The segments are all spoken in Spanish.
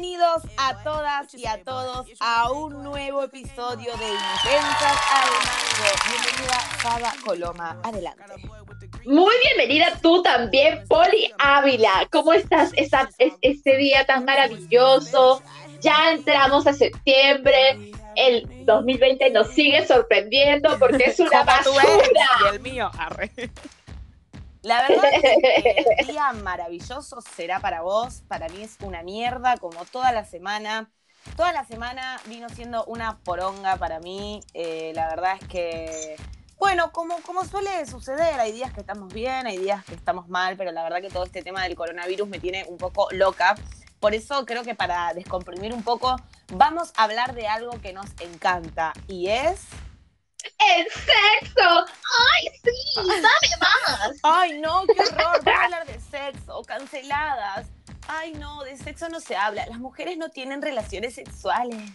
Bienvenidos a todas y a todos a un nuevo episodio de Intensas al Mango. Bienvenida, Faba Coloma. Adelante. Muy bienvenida tú también, Poli Ávila. ¿Cómo estás esa, este día tan maravilloso? Ya entramos a septiembre. El 2020 nos sigue sorprendiendo porque es una basura. Y el mío, arre. La verdad es que el día maravilloso será para vos. Para mí es una mierda, como toda la semana. Toda la semana vino siendo una poronga para mí. Eh, la verdad es que, bueno, como, como suele suceder, hay días que estamos bien, hay días que estamos mal, pero la verdad que todo este tema del coronavirus me tiene un poco loca. Por eso creo que para descomprimir un poco, vamos a hablar de algo que nos encanta y es ¡El sexo! ¡Ay, sí! ¡Dame más! ¡Ay, no! ¡Qué horror! Vamos a hablar de sexo, canceladas. ¡Ay, no! De sexo no se habla. Las mujeres no tienen relaciones sexuales.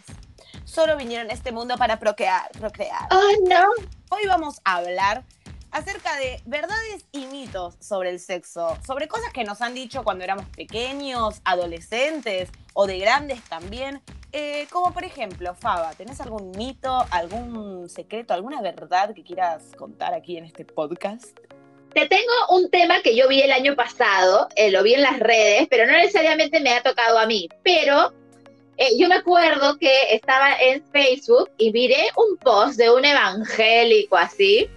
Solo vinieron a este mundo para procrear. procrear. ¡Ay, no! Hoy vamos a hablar acerca de verdades y mitos sobre el sexo, sobre cosas que nos han dicho cuando éramos pequeños, adolescentes o de grandes también, eh, como por ejemplo, Faba, ¿tenés algún mito, algún secreto, alguna verdad que quieras contar aquí en este podcast? Te tengo un tema que yo vi el año pasado, eh, lo vi en las redes, pero no necesariamente me ha tocado a mí, pero eh, yo me acuerdo que estaba en Facebook y miré un post de un evangélico así,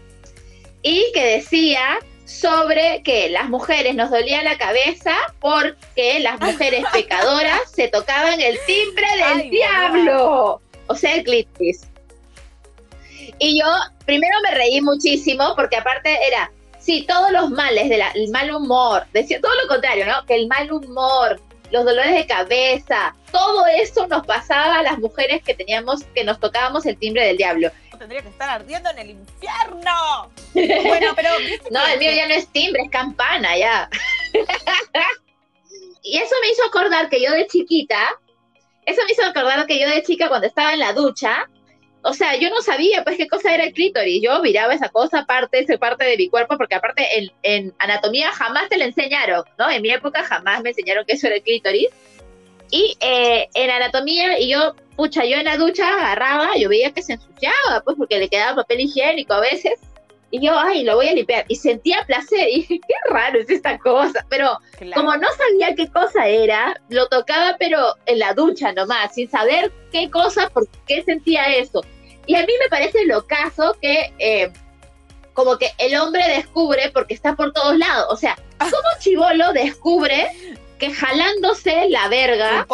y que decía sobre que las mujeres nos dolía la cabeza porque las mujeres pecadoras se tocaban el timbre del diablo, o sea, el clítoris. Y yo primero me reí muchísimo porque aparte era, sí, todos los males del mal humor, decía todo lo contrario, ¿no? Que el mal humor, los dolores de cabeza, todo eso nos pasaba a las mujeres que teníamos, que nos tocábamos el timbre del diablo tendría que estar ardiendo en el infierno. Bueno, pero. no, el mío ya no es timbre, es campana ya. y eso me hizo acordar que yo de chiquita, eso me hizo acordar que yo de chica cuando estaba en la ducha, o sea, yo no sabía pues qué cosa era el clítoris. Yo miraba esa cosa aparte, esa parte de mi cuerpo, porque aparte en, en anatomía jamás te la enseñaron, ¿no? En mi época jamás me enseñaron que eso era el clítoris. Y eh, en anatomía, y yo, pucha, yo en la ducha agarraba, yo veía que se ensuciaba, pues porque le quedaba papel higiénico a veces. Y yo, ay, lo voy a limpiar. Y sentía placer. Y dije, qué raro es esta cosa. Pero como no sabía qué cosa era, lo tocaba, pero en la ducha nomás, sin saber qué cosa, por qué sentía eso. Y a mí me parece lo caso que, eh, como que el hombre descubre, porque está por todos lados. O sea, como chivolo descubre que jalándose la verga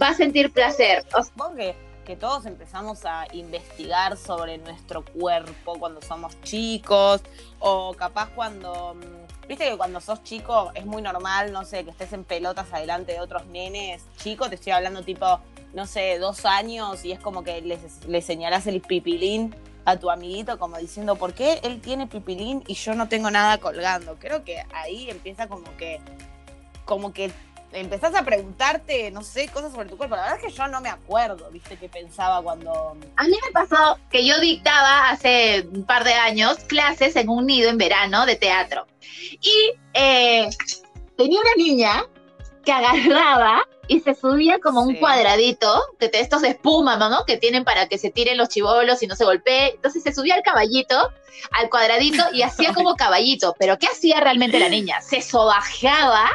va a sentir placer. Supongo que, que todos empezamos a investigar sobre nuestro cuerpo cuando somos chicos o capaz cuando... Mm, viste que cuando sos chico es muy normal, no sé, que estés en pelotas adelante de otros nenes chicos, te estoy hablando tipo, no sé, dos años y es como que le les señalás el pipilín a tu amiguito como diciendo, ¿por qué él tiene pipilín y yo no tengo nada colgando? Creo que ahí empieza como que como que empezás a preguntarte, no sé, cosas sobre tu cuerpo. La verdad es que yo no me acuerdo, viste, qué pensaba cuando... A mí me pasó que yo dictaba hace un par de años clases en un nido en verano de teatro. Y eh, tenía una niña que agarraba y se subía como un cuadradito, de estos de espuma, ¿no? Que tienen para que se tiren los chivolos y no se golpee. Entonces se subía al caballito, al cuadradito y hacía como caballito. Pero ¿qué hacía realmente la niña? Se sobajeaba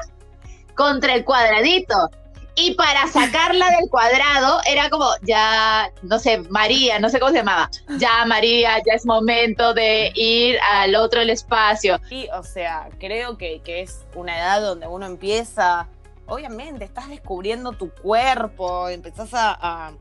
contra el cuadradito. Y para sacarla del cuadrado era como, ya, no sé, María, no sé cómo se llamaba. Ya, María, ya es momento de ir al otro el espacio. Y, o sea, creo que, que es una edad donde uno empieza, obviamente, estás descubriendo tu cuerpo, empezás a,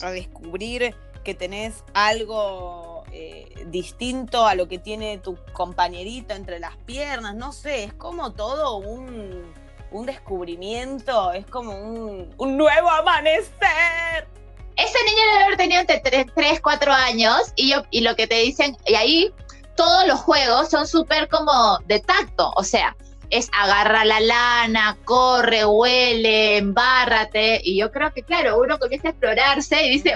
a, descubrir que tenés algo eh, distinto a lo que tiene tu compañerito entre las piernas, no sé, es como todo un un descubrimiento, es como un, nuevo amanecer. Ese niño debe haber tenido entre 3, 4 años y, yo, y lo que te dicen, y ahí todos los juegos son súper como de tacto, o sea, es agarra la lana, corre, huele, embárrate, y yo creo que claro, uno comienza a explorarse y dice,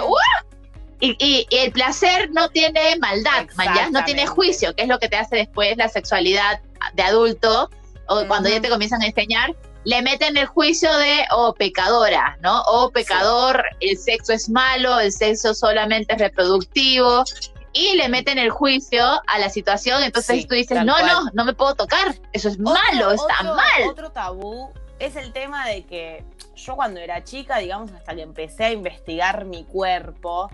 y, el placer no tiene maldad, no tiene juicio, que es lo que te hace después la sexualidad de adulto, o cuando ya te comienzan a enseñar, le meten el juicio de, oh, pecadora, ¿no? Oh, pecador, el sexo es malo, el sexo solamente es reproductivo, y le meten el juicio a la situación, entonces tú dices, no, no, no me puedo tocar, eso es malo, está mal. Otro tabú es el tema de que yo cuando era chica, digamos, hasta que empecé a investigar mi cuerpo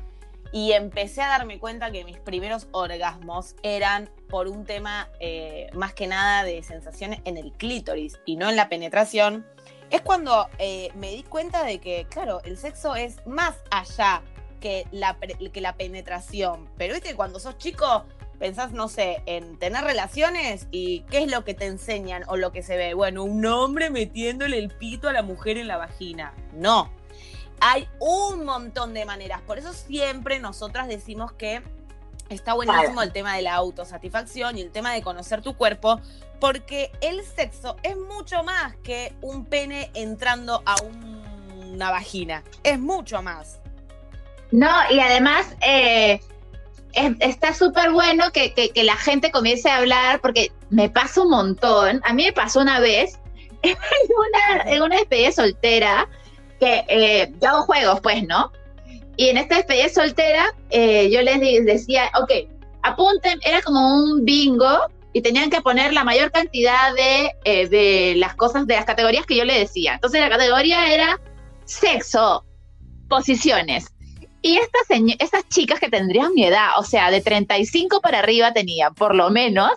y empecé a darme cuenta que mis primeros orgasmos eran por un tema eh, más que nada de sensaciones en el clítoris y no en la penetración, es cuando eh, me di cuenta de que, claro, el sexo es más allá que la, que la penetración. Pero viste, cuando sos chico, pensás, no sé, en tener relaciones y qué es lo que te enseñan o lo que se ve. Bueno, un hombre metiéndole el pito a la mujer en la vagina. No. Hay un montón de maneras. Por eso siempre nosotras decimos que está buenísimo el tema de la autosatisfacción y el tema de conocer tu cuerpo, porque el sexo es mucho más que un pene entrando a una vagina. Es mucho más. No, y además eh, está súper bueno que, la gente comience a hablar, porque me pasa un montón. A mí me pasó una vez en una, en una despedida soltera que eh, yo hago juegos, pues, ¿no? Y en esta despedida soltera eh, yo les decía, ok, apunten, era como un bingo y tenían que poner la mayor cantidad de, de las cosas, de las categorías que yo les decía. Entonces la categoría era sexo, posiciones, y estas, estas chicas que tendrían mi edad, o sea, de 35 para arriba tenían, por lo menos,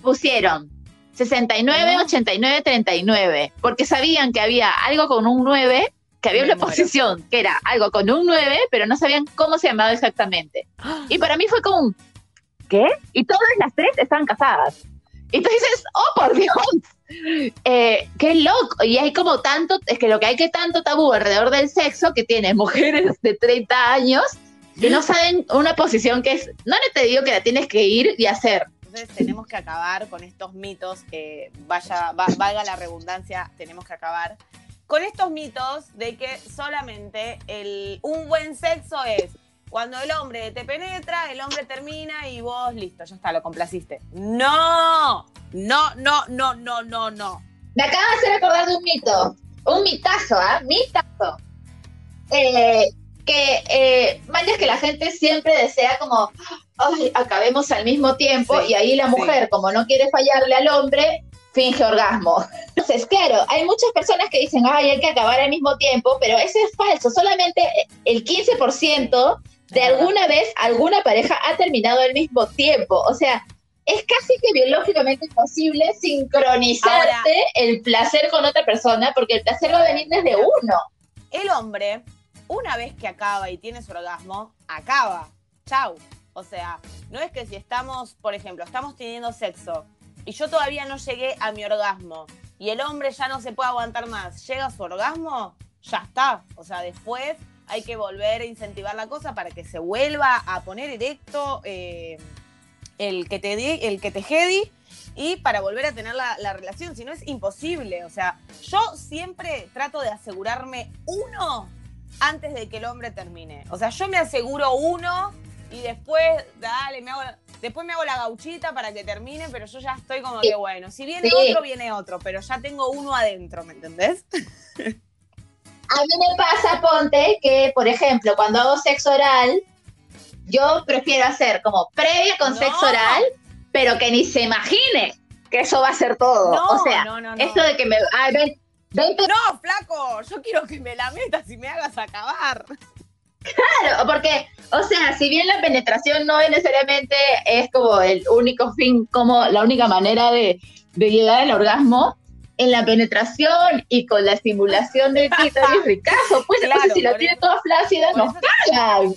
pusieron 69, 89, 39, porque sabían que había algo con un 9, que había una posición que era algo con un 9, pero no sabían cómo se llamaba exactamente. Y para mí fue como un, ¿qué? Y todas las tres estaban casadas. Y tú dices, oh, por Dios, eh, qué loco. Y hay como tanto, es que lo que hay que tanto tabú alrededor del sexo que tiene mujeres de 30 años que no saben una posición que es, no te digo que la tienes que ir y hacer. Entonces tenemos que acabar con estos mitos, que vaya, valga la redundancia, tenemos que acabar con estos mitos de que solamente el, un buen sexo es cuando el hombre te penetra, el hombre termina y vos, listo, ya está, lo complaciste. No, no, no, no, no, no, no. Me acaba de hacer acordar de un mito, un mitazo, ¿ah? Mitazo. Eh, que eh, es que la gente siempre desea como, ay, acabemos al mismo tiempo y ahí la mujer, como no quiere fallarle al hombre, finge orgasmo. Entonces, claro, hay muchas personas que dicen, ay, hay que acabar al mismo tiempo, pero eso es falso. Solamente el 15% de alguna vez alguna pareja ha terminado al mismo tiempo. O sea, es casi que biológicamente imposible sincronizarte el placer con otra persona porque el placer va a venir desde uno. El hombre, una vez que acaba y tiene su orgasmo, acaba. Chau. O sea, no es que si estamos, por ejemplo, estamos teniendo sexo y yo todavía no llegué a mi orgasmo y el hombre ya no se puede aguantar más, llega su orgasmo, ya está. O sea, después hay que volver a incentivar la cosa para que se vuelva a poner erecto eh, el que te el que te jedi y para volver a tener la, la, relación, si no es imposible. O sea, yo siempre trato de asegurarme uno antes de que el hombre termine. O sea, yo me aseguro uno y después, dale, me hago, después me hago la gauchita para que termine, pero yo ya estoy como que bueno, si viene otro, viene otro, pero ya tengo uno adentro, ¿me entendés? A mí me pasa, ponte, que, por ejemplo, cuando hago sexo oral, yo prefiero hacer como previa con sexo oral, pero que ni se imagine que eso va a ser todo. o sea, esto de que me... no, flaco, yo quiero que me la metas y me hagas acabar. Claro, porque, o sea, si bien la penetración no es necesariamente es como el único fin, como la única manera de, de llegar al orgasmo, en la penetración y con la estimulación del clítoris, ricazo. Pues claro, si la tiene toda flácida, nos cagan.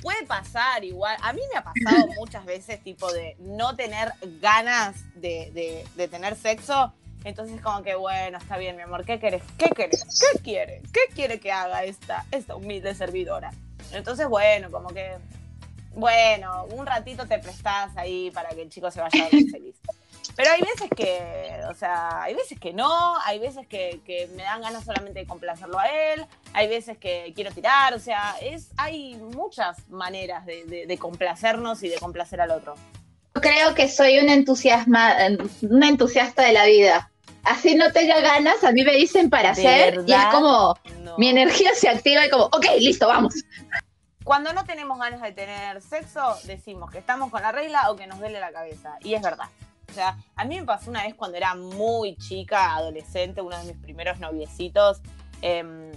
Puede pasar igual. A mí me ha pasado muchas veces, tipo, de no tener ganas de, de, tener sexo. Entonces, como que, bueno, está bien, mi amor, ¿qué quieres? ¿Qué quieres? ¿Qué quiere? ¿Qué quiere que haga esta, esta humilde servidora? Entonces, bueno, como que, bueno, un ratito te prestás ahí para que el chico se vaya a dormir feliz. Pero hay veces que, o sea, hay veces que no, hay veces que, me dan ganas solamente de complacerlo a él, hay veces que quiero tirar, o sea, es, hay muchas maneras de, complacernos y de complacer al otro. Creo que soy una, entusiasma, una entusiasta de la vida. Así no tenga ganas, a mí me dicen para hacer y es como mi energía se activa y como, ok, listo, vamos. Cuando no tenemos ganas de tener sexo, decimos que estamos con la regla o que nos duele la cabeza. Y es verdad. O sea, a mí me pasó una vez cuando era muy chica, adolescente, uno de mis primeros noviecitos. Em,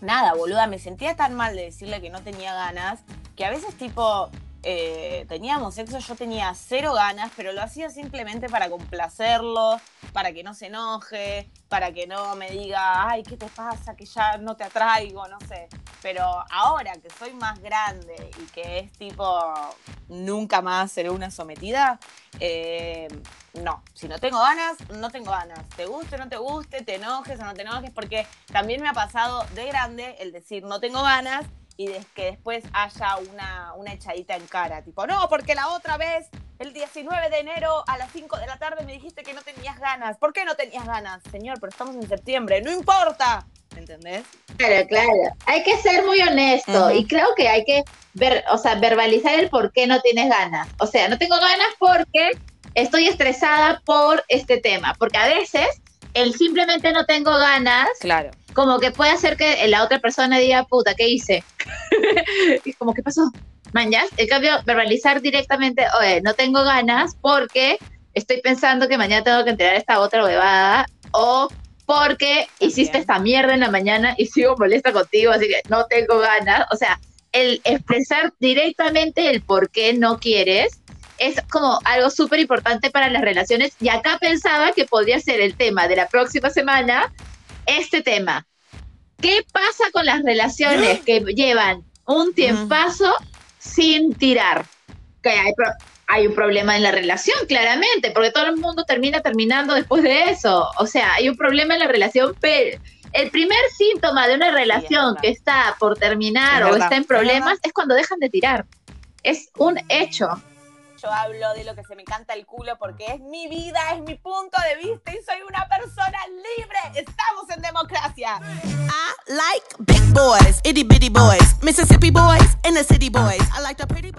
nada, boluda, me sentía tan mal de decirle que no tenía ganas, que a veces tipo eh, teníamos sexo, yo tenía cero ganas, pero lo hacía simplemente para complacerlo, para que no se enoje, para que no me diga, ay, ¿qué te pasa? Que ya no te atraigo, no sé. Pero ahora que soy más grande y que es tipo, nunca más seré una sometida, eh, no, si no tengo ganas, no tengo ganas. Te guste no te guste, te enojes o no te enojes, porque también me ha pasado de grande el decir no tengo ganas y que después haya una, una echadita en cara, tipo, no, porque la otra vez, el 19 de enero a las 5 de la tarde me dijiste que no tenías ganas. ¿Por qué no tenías ganas? Señor, pero estamos en septiembre, no importa. ¿Entendés? Claro, claro. Hay que ser muy honesto y creo que hay que ver, o sea, verbalizar el por qué no tienes ganas. O sea, no tengo ganas porque estoy estresada por este tema, porque a veces el simplemente no tengo ganas, claro. Como que puede hacer que la otra persona diga, puta, ¿qué hice? y como, ¿qué pasó? Mañas, en cambio, verbalizar directamente, oye, no tengo ganas porque estoy pensando que mañana tengo que entregar esta otra huevada, o porque hiciste esta mierda en la mañana y sigo molesta contigo, así que no tengo ganas. O sea, el expresar directamente el por qué no quieres es como algo súper importante para las relaciones. Y acá pensaba que podría ser el tema de la próxima semana, este tema. ¿Qué pasa con las relaciones que llevan un tiempazo sin tirar? Que hay, hay un problema en la relación, claramente, porque todo el mundo termina terminando después de eso. O sea, hay un problema en la relación, pero el primer síntoma de una relación que está por terminar o está en problemas es cuando dejan de tirar. Es un hecho yo hablo de lo que se me canta el culo porque es mi vida, es mi punto de vista y soy una persona libre. Estamos en democracia. I like big boys, itty bitty boys, Mississippi boys, and the city boys. I like the pretty boys.